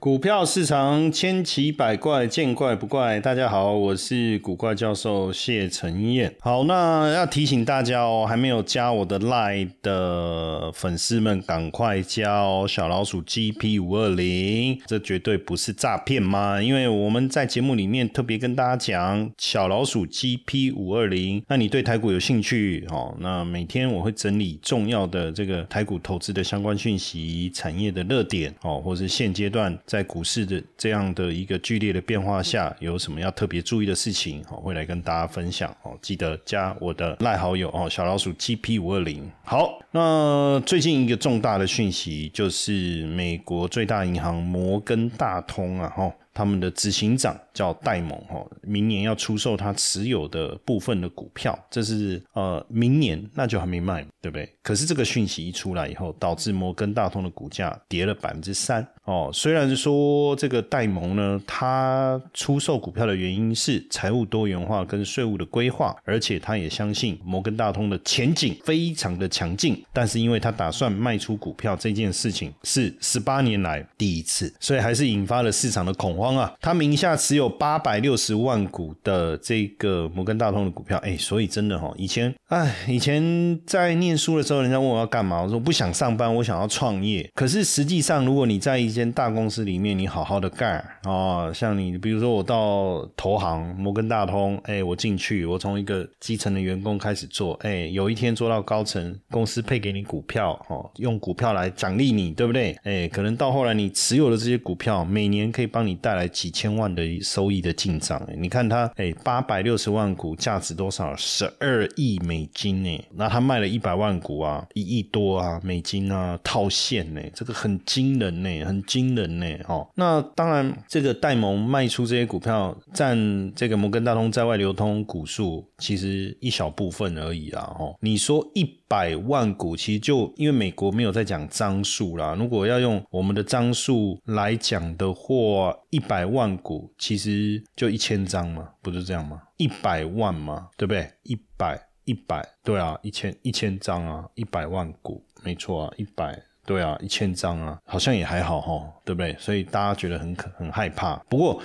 股票市场千奇百怪，见怪不怪。大家好，我是古怪教授谢承彦。好，那要提醒大家哦，还没有加我的 Line 的粉丝们，赶快加哦！小老鼠 GP 五二零，这绝对不是诈骗吗？因为我们在节目里面特别跟大家讲，小老鼠 GP 五二零。那你对台股有兴趣哦？那每天我会整理重要的这个台股投资的相关讯息、产业的热点哦，或是现阶段。在股市的这样的一个剧烈的变化下，有什么要特别注意的事情？哦，会来跟大家分享哦。记得加我的赖好友哦，小老鼠 GP 五二零。好，那最近一个重大的讯息就是美国最大银行摩根大通啊，哈。他们的执行长叫戴蒙哈，明年要出售他持有的部分的股票，这是呃明年那就还没卖，对不对？可是这个讯息一出来以后，导致摩根大通的股价跌了百分之三哦。虽然说这个戴蒙呢，他出售股票的原因是财务多元化跟税务的规划，而且他也相信摩根大通的前景非常的强劲，但是因为他打算卖出股票这件事情是十八年来第一次，所以还是引发了市场的恐。慌啊！他名下持有八百六十万股的这个摩根大通的股票，哎，所以真的哈，以前哎，以前在念书的时候，人家问我要干嘛，我说不想上班，我想要创业。可是实际上，如果你在一间大公司里面，你好好的干哦，像你比如说我到投行摩根大通，哎，我进去，我从一个基层的员工开始做，哎，有一天做到高层，公司配给你股票哦，用股票来奖励你，对不对？哎，可能到后来你持有的这些股票，每年可以帮你带。带来几千万的收益的进账，你看它，哎，八百六十万股，价值多少？十二亿美金呢？那他卖了一百万股啊，一亿多啊，美金啊，套现呢？这个很惊人呢，很惊人呢，哦。那当然，这个戴蒙卖出这些股票，占这个摩根大通在外流通股数，其实一小部分而已啦，哦。你说一。百万股其实就因为美国没有在讲张数啦，如果要用我们的张数来讲的话，一百万股其实就一千张嘛，不是这样吗？一百万嘛，对不对？一百一百，对啊，一千一千张啊，一百万股，没错啊，一百，对啊，一千张啊，好像也还好哈，对不对？所以大家觉得很可很害怕，不过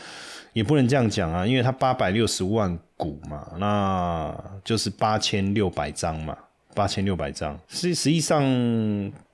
也不能这样讲啊，因为它八百六十万股嘛，那就是八千六百张嘛。八千六百张，实实际上，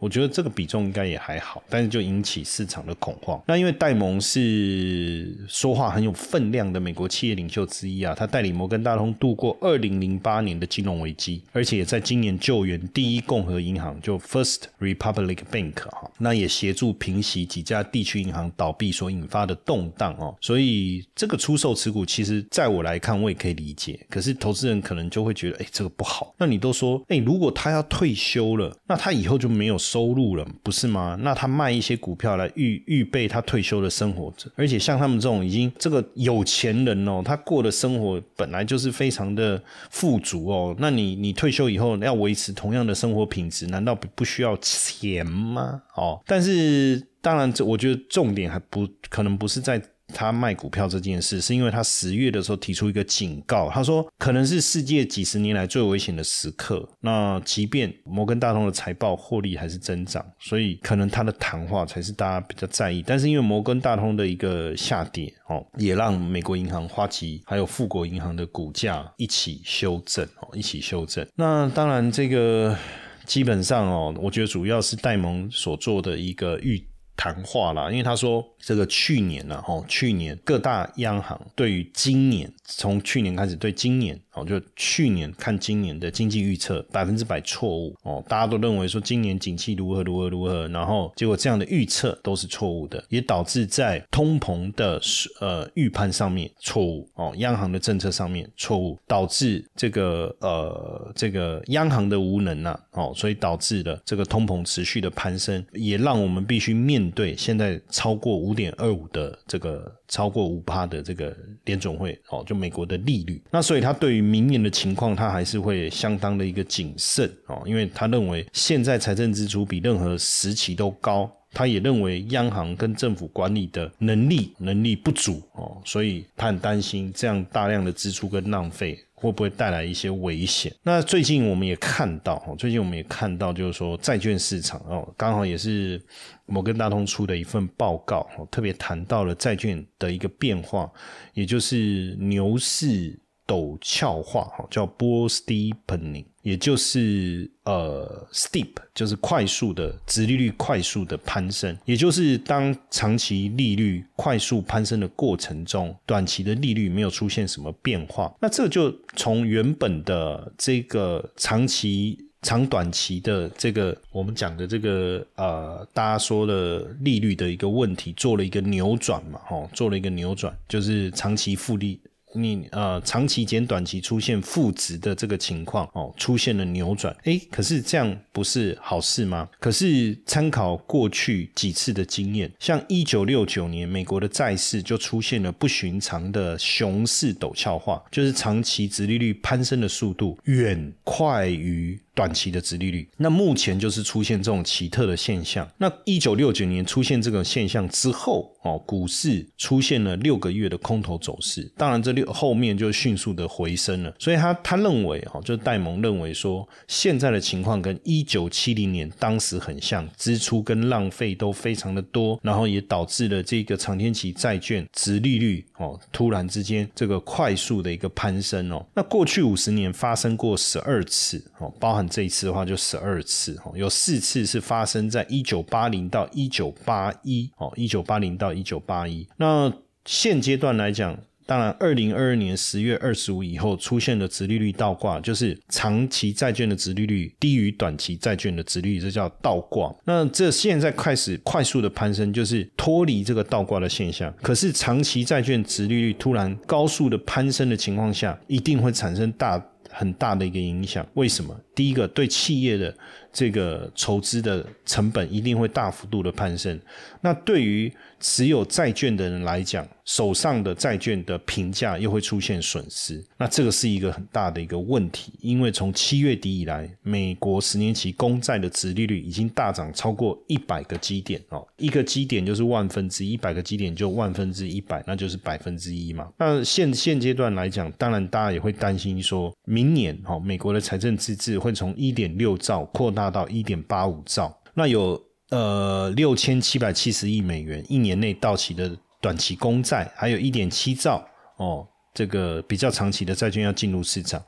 我觉得这个比重应该也还好，但是就引起市场的恐慌。那因为戴蒙是说话很有分量的美国企业领袖之一啊，他带领摩根大通度过二零零八年的金融危机，而且也在今年救援第一共和银行就 First Republic Bank 哈，那也协助平息几家地区银行倒闭所引发的动荡哦。所以这个出售持股，其实在我来看，我也可以理解。可是投资人可能就会觉得，哎，这个不好。那你都说，哎。如果他要退休了，那他以后就没有收入了，不是吗？那他卖一些股票来预预备他退休的生活，而且像他们这种已经这个有钱人哦，他过的生活本来就是非常的富足哦。那你你退休以后要维持同样的生活品质，难道不不需要钱吗？哦，但是当然，这我觉得重点还不可能不是在。他卖股票这件事，是因为他十月的时候提出一个警告，他说可能是世界几十年来最危险的时刻。那即便摩根大通的财报获利还是增长，所以可能他的谈话才是大家比较在意。但是因为摩根大通的一个下跌哦，也让美国银行、花旗还有富国银行的股价一起修正哦，一起修正。那当然，这个基本上哦，我觉得主要是戴蒙所做的一个预。谈话啦，因为他说这个去年呢，哈，去年各大央行对于今年，从去年开始对今年。哦，就去年看今年的经济预测百分之百错误哦，大家都认为说今年景气如何如何如何，然后结果这样的预测都是错误的，也导致在通膨的呃预判上面错误哦，央行的政策上面错误，导致这个呃这个央行的无能呐哦，所以导致了这个通膨持续的攀升，也让我们必须面对现在超过五点二五的这个超过五趴的这个联总会哦，就美国的利率，那所以他对于明年的情况，他还是会相当的一个谨慎哦，因为他认为现在财政支出比任何时期都高。他也认为央行跟政府管理的能力能力不足哦，所以他很担心这样大量的支出跟浪费会不会带来一些危险。那最近我们也看到，最近我们也看到，就是说债券市场哦，刚好也是摩根大通出的一份报告，特别谈到了债券的一个变化，也就是牛市。陡峭化，哈，叫波 steepening，也就是呃 steep，就是快速的，殖利率快速的攀升，也就是当长期利率快速攀升的过程中，短期的利率没有出现什么变化，那这就从原本的这个长期、长短期的这个我们讲的这个呃，大家说的利率的一个问题，做了一个扭转嘛，哈，做了一个扭转，就是长期复利。你呃，长期减短期出现负值的这个情况哦，出现了扭转，哎，可是这样不是好事吗？可是参考过去几次的经验，像一九六九年美国的债市就出现了不寻常的熊市陡峭化，就是长期殖利率攀升的速度远快于。短期的殖利率，那目前就是出现这种奇特的现象。那一九六九年出现这个现象之后，哦，股市出现了六个月的空头走势，当然这六后面就迅速的回升了。所以他他认为，哦，就戴蒙认为说，现在的情况跟一九七零年当时很像，支出跟浪费都非常的多，然后也导致了这个长天期债券殖利率哦突然之间这个快速的一个攀升哦。那过去五十年发生过十二次哦，包含。这一次的话就十二次哦，有四次是发生在一九八零到一九八一哦，一九八零到一九八一。那现阶段来讲，当然二零二二年十月二十五以后出现的直利率倒挂，就是长期债券的直利率低于短期债券的直利率，这叫倒挂。那这现在开始快速的攀升，就是脱离这个倒挂的现象。可是长期债券直利率突然高速的攀升的情况下，一定会产生大。很大的一个影响，为什么？第一个，对企业的这个筹资的成本一定会大幅度的攀升。那对于持有债券的人来讲，手上的债券的评价又会出现损失。那这个是一个很大的一个问题，因为从七月底以来，美国十年期公债的殖利率已经大涨超过一百个基点哦，一个基点就是万分之一，百个基点就万分之一百，那就是百分之一嘛。那现现阶段来讲，当然大家也会担心说，明明年哈美国的财政赤字会从一点六兆扩大到一点八五兆，那有。呃，六千七百七十亿美元一年内到期的短期公债，还有一点七兆哦，这个比较长期的债券要进入市场，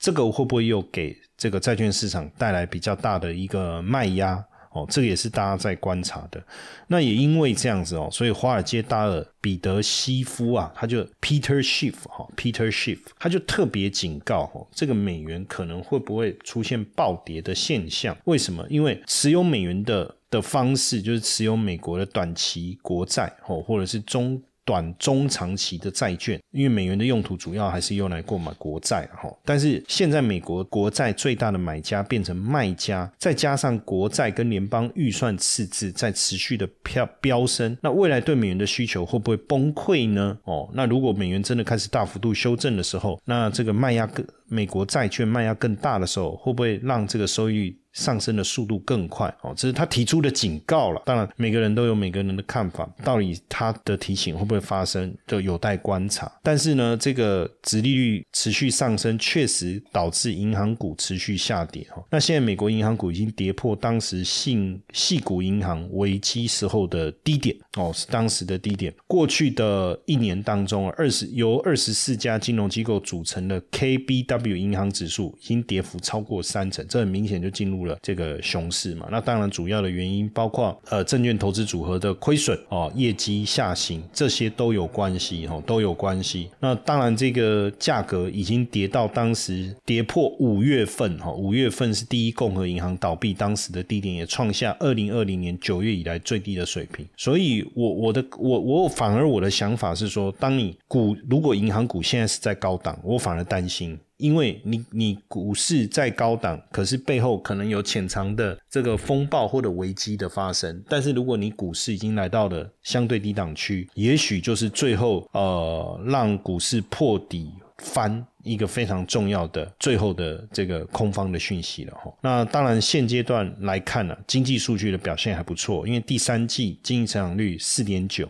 这个会不会又给这个债券市场带来比较大的一个卖压？哦，这个也是大家在观察的。那也因为这样子哦，所以华尔街大鳄彼得西夫啊，他就 Peter Schiff 哈，Peter Schiff 他就特别警告哦，这个美元可能会不会出现暴跌的现象？为什么？因为持有美元的的方式就是持有美国的短期国债哦，或者是中。短中长期的债券，因为美元的用途主要还是用来购买国债哈。但是现在美国国债最大的买家变成卖家，再加上国债跟联邦预算赤字在持续的飙飙升，那未来对美元的需求会不会崩溃呢？哦，那如果美元真的开始大幅度修正的时候，那这个卖压更美国债券卖压更大的时候，会不会让这个收益率？上升的速度更快哦，这是他提出的警告了。当然，每个人都有每个人的看法，到底他的提醒会不会发生，就有待观察。但是呢，这个殖利率持续上升，确实导致银行股持续下跌哈。那现在美国银行股已经跌破当时信系股银行危机时候的低点哦，是当时的低点。过去的一年当中，二十由二十四家金融机构组成的 KBW W 银行指数已经跌幅超过三成，这很明显就进入了。这个熊市嘛，那当然主要的原因包括呃证券投资组合的亏损哦，业绩下行这些都有关系哈，都有关系。那当然这个价格已经跌到当时跌破五月份哈，五月份是第一共和银行倒闭当时的低点，也创下二零二零年九月以来最低的水平。所以，我我的我我反而我的想法是说，当你股如果银行股现在是在高档，我反而担心。因为你你股市在高档，可是背后可能有潜藏的这个风暴或者危机的发生。但是如果你股市已经来到了相对低档区，也许就是最后呃让股市破底。翻一个非常重要的最后的这个空方的讯息了哈。那当然现阶段来看呢，经济数据的表现还不错，因为第三季经济成长率四点九，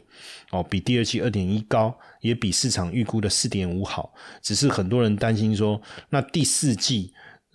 哦，比第二季二点一高，也比市场预估的四点五好。只是很多人担心说，那第四季。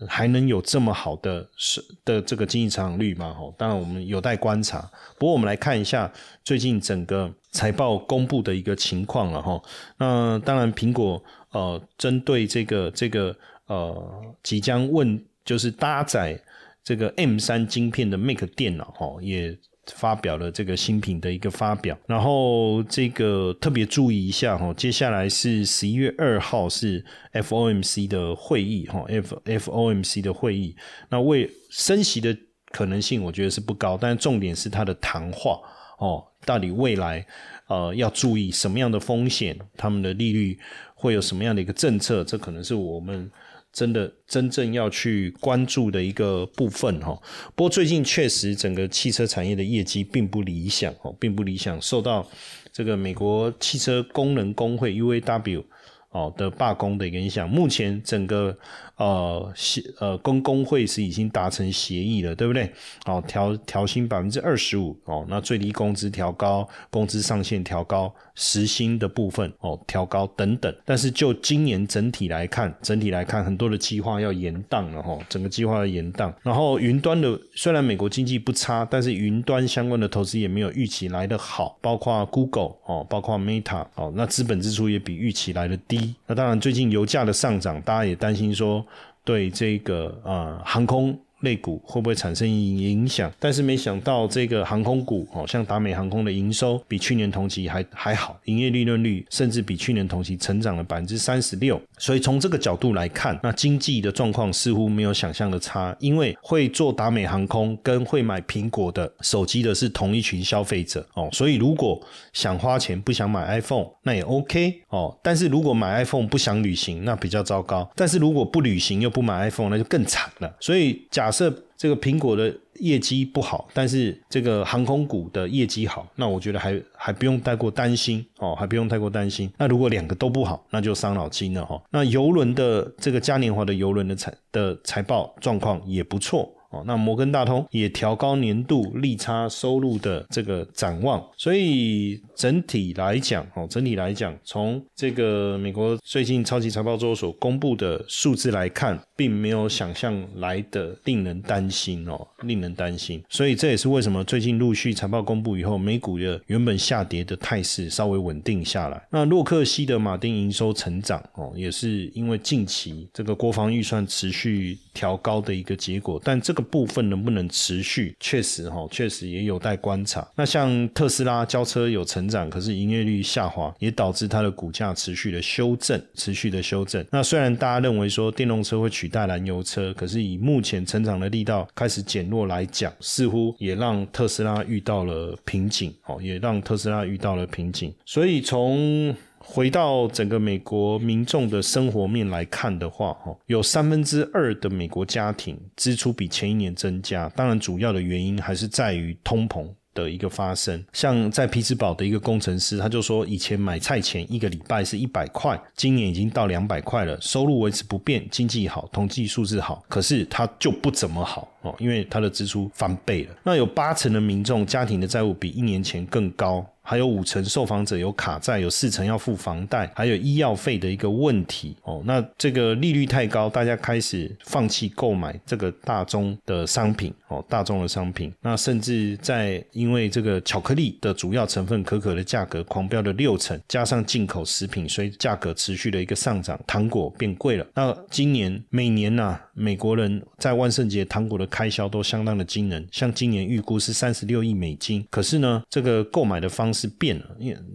还能有这么好的是的这个经济成长率吗？吼，当然我们有待观察。不过我们来看一下最近整个财报公布的一个情况了哈。那当然，苹果呃针对这个这个呃即将问就是搭载这个 M 三晶片的 Mac 电脑哈也。发表了这个新品的一个发表，然后这个特别注意一下哈，接下来是十一月二号是 FOMC 的会议哈，F FOMC 的会议，那为升息的可能性我觉得是不高，但重点是它的谈话哦，到底未来呃要注意什么样的风险，他们的利率会有什么样的一个政策，这可能是我们。真的真正要去关注的一个部分哈，不过最近确实整个汽车产业的业绩并不理想哦，并不理想，受到这个美国汽车工人工会 UAW 哦的罢工的影响，目前整个。呃，协呃，跟工会是已经达成协议了，对不对？哦，调调薪百分之二十五哦，那最低工资调高，工资上限调高，时薪的部分哦调高等等。但是就今年整体来看，整体来看，很多的计划要延宕了哈，整个计划要延宕。然后云端的虽然美国经济不差，但是云端相关的投资也没有预期来的好，包括 Google 哦，包括 Meta 哦，那资本支出也比预期来的低。那当然，最近油价的上涨，大家也担心说。对这个呃航空。类股会不会产生影响？但是没想到这个航空股哦，像达美航空的营收比去年同期还还好，营业利润率甚至比去年同期成长了百分之三十六。所以从这个角度来看，那经济的状况似乎没有想象的差。因为会做达美航空跟会买苹果的手机的是同一群消费者哦，所以如果想花钱不想买 iPhone，那也 OK 哦。但是如果买 iPhone 不想旅行，那比较糟糕。但是如果不旅行又不买 iPhone，那就更惨了。所以假设这个苹果的业绩不好，但是这个航空股的业绩好，那我觉得还还不用太过担心哦，还不用太过担心。那如果两个都不好，那就伤脑筋了哈。那游轮的这个嘉年华的游轮的财的财报状况也不错。哦，那摩根大通也调高年度利差收入的这个展望，所以整体来讲，哦，整体来讲，从这个美国最近超级财报周所公布的数字来看，并没有想象来的令人担心哦，令人担心。所以这也是为什么最近陆续财报公布以后，美股的原本下跌的态势稍微稳定下来。那洛克希德马丁营收成长哦，也是因为近期这个国防预算持续调高的一个结果，但这个。部分能不能持续？确实哈，确实也有待观察。那像特斯拉交车有成长，可是营业率下滑，也导致它的股价持续的修正，持续的修正。那虽然大家认为说电动车会取代燃油车，可是以目前成长的力道开始减弱来讲，似乎也让特斯拉遇到了瓶颈哦，也让特斯拉遇到了瓶颈。所以从回到整个美国民众的生活面来看的话，哈，有三分之二的美国家庭支出比前一年增加。当然，主要的原因还是在于通膨的一个发生。像在匹兹堡的一个工程师，他就说，以前买菜钱一个礼拜是一百块，今年已经到两百块了，收入维持不变，经济好，统计数字好，可是他就不怎么好哦，因为他的支出翻倍了。那有八成的民众家庭的债务比一年前更高。还有五成受访者有卡债，有四成要付房贷，还有医药费的一个问题哦。那这个利率太高，大家开始放弃购买这个大宗的商品哦，大宗的商品。那甚至在因为这个巧克力的主要成分可可的价格狂飙了六成，加上进口食品，所以价格持续的一个上涨，糖果变贵了。那今年每年呐，美国人在万圣节糖果的开销都相当的惊人，像今年预估是三十六亿美金，可是呢，这个购买的方式变了，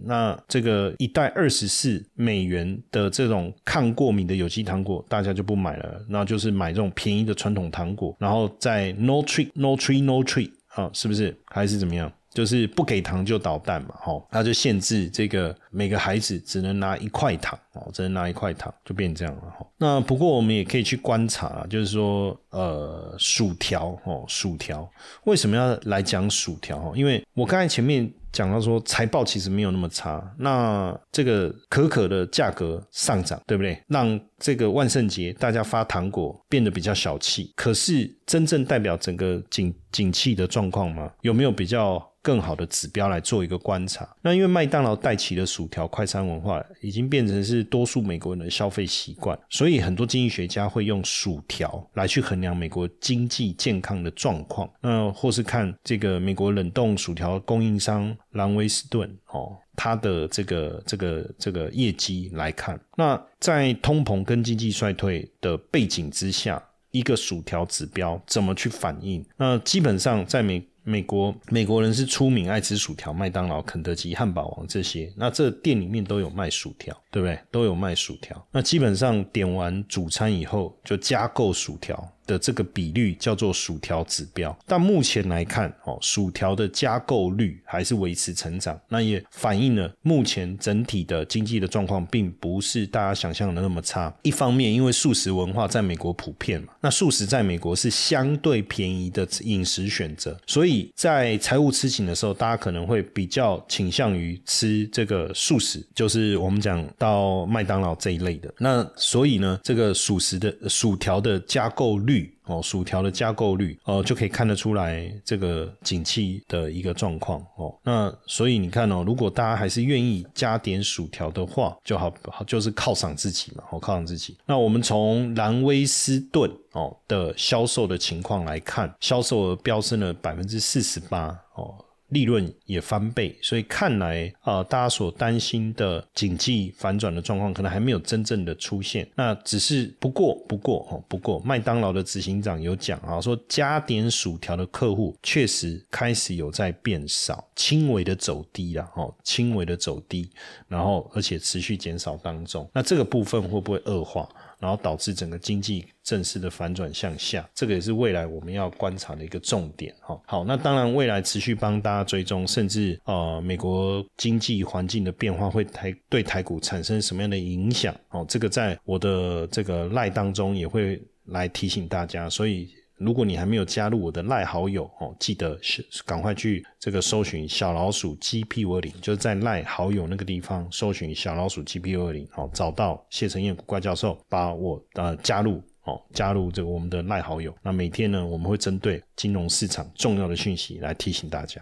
那这个一袋二十四美元的这种抗过敏的有机糖果，大家就不买了，那就是买这种便宜的传统糖果，然后在 no tree no tree no tree 啊，是不是还是怎么样？就是不给糖就捣蛋嘛，吼，那就限制这个每个孩子只能拿一块糖，哦，只能拿一块糖，就变这样了，吼。那不过我们也可以去观察，就是说，呃，薯条，哦，薯条为什么要来讲薯条？哦，因为我刚才前面讲到说财报其实没有那么差，那这个可可的价格上涨，对不对？让这个万圣节大家发糖果变得比较小气，可是真正代表整个景景气的状况吗？有没有比较？更好的指标来做一个观察。那因为麦当劳带起的薯条快餐文化，已经变成是多数美国人的消费习惯，所以很多经济学家会用薯条来去衡量美国经济健康的状况。那或是看这个美国冷冻薯条供应商兰威斯顿哦，它的这个这个这个业绩来看，那在通膨跟经济衰退的背景之下，一个薯条指标怎么去反映？那基本上在美。美国美国人是出名爱吃薯条，麦当劳、肯德基、汉堡王这些，那这店里面都有卖薯条，对不对？都有卖薯条。那基本上点完主餐以后，就加购薯条。的这个比率叫做薯条指标，但目前来看，哦，薯条的加购率还是维持成长，那也反映了目前整体的经济的状况，并不是大家想象的那么差。一方面，因为素食文化在美国普遍嘛，那素食在美国是相对便宜的饮食选择，所以在财务吃紧的时候，大家可能会比较倾向于吃这个素食，就是我们讲到麦当劳这一类的。那所以呢，这个素食的薯条的加购率。哦，薯条的加购率哦，就可以看得出来这个景气的一个状况哦。那所以你看哦，如果大家还是愿意加点薯条的话，就好，就是犒赏自己嘛，哦，犒赏自己。那我们从兰威斯顿哦的销售的情况来看，销售额飙升了百分之四十八哦。利润也翻倍，所以看来啊，大家所担心的经济反转的状况，可能还没有真正的出现。那只是不过，不过哦，不过麦当劳的执行长有讲啊，说加点薯条的客户确实开始有在变少，轻微的走低了哦，轻微的走低，然后而且持续减少当中。那这个部分会不会恶化？然后导致整个经济正式的反转向下，这个也是未来我们要观察的一个重点哈。好，那当然未来持续帮大家追踪，甚至呃美国经济环境的变化会台对台股产生什么样的影响哦？这个在我的这个赖当中也会来提醒大家，所以。如果你还没有加入我的赖好友哦，记得是赶快去这个搜寻小老鼠 GP 五二零，就是在赖好友那个地方搜寻小老鼠 GP 五二零，好找到谢承彦古怪教授，把我呃加入哦，加入这个我们的赖好友。那每天呢，我们会针对金融市场重要的讯息来提醒大家。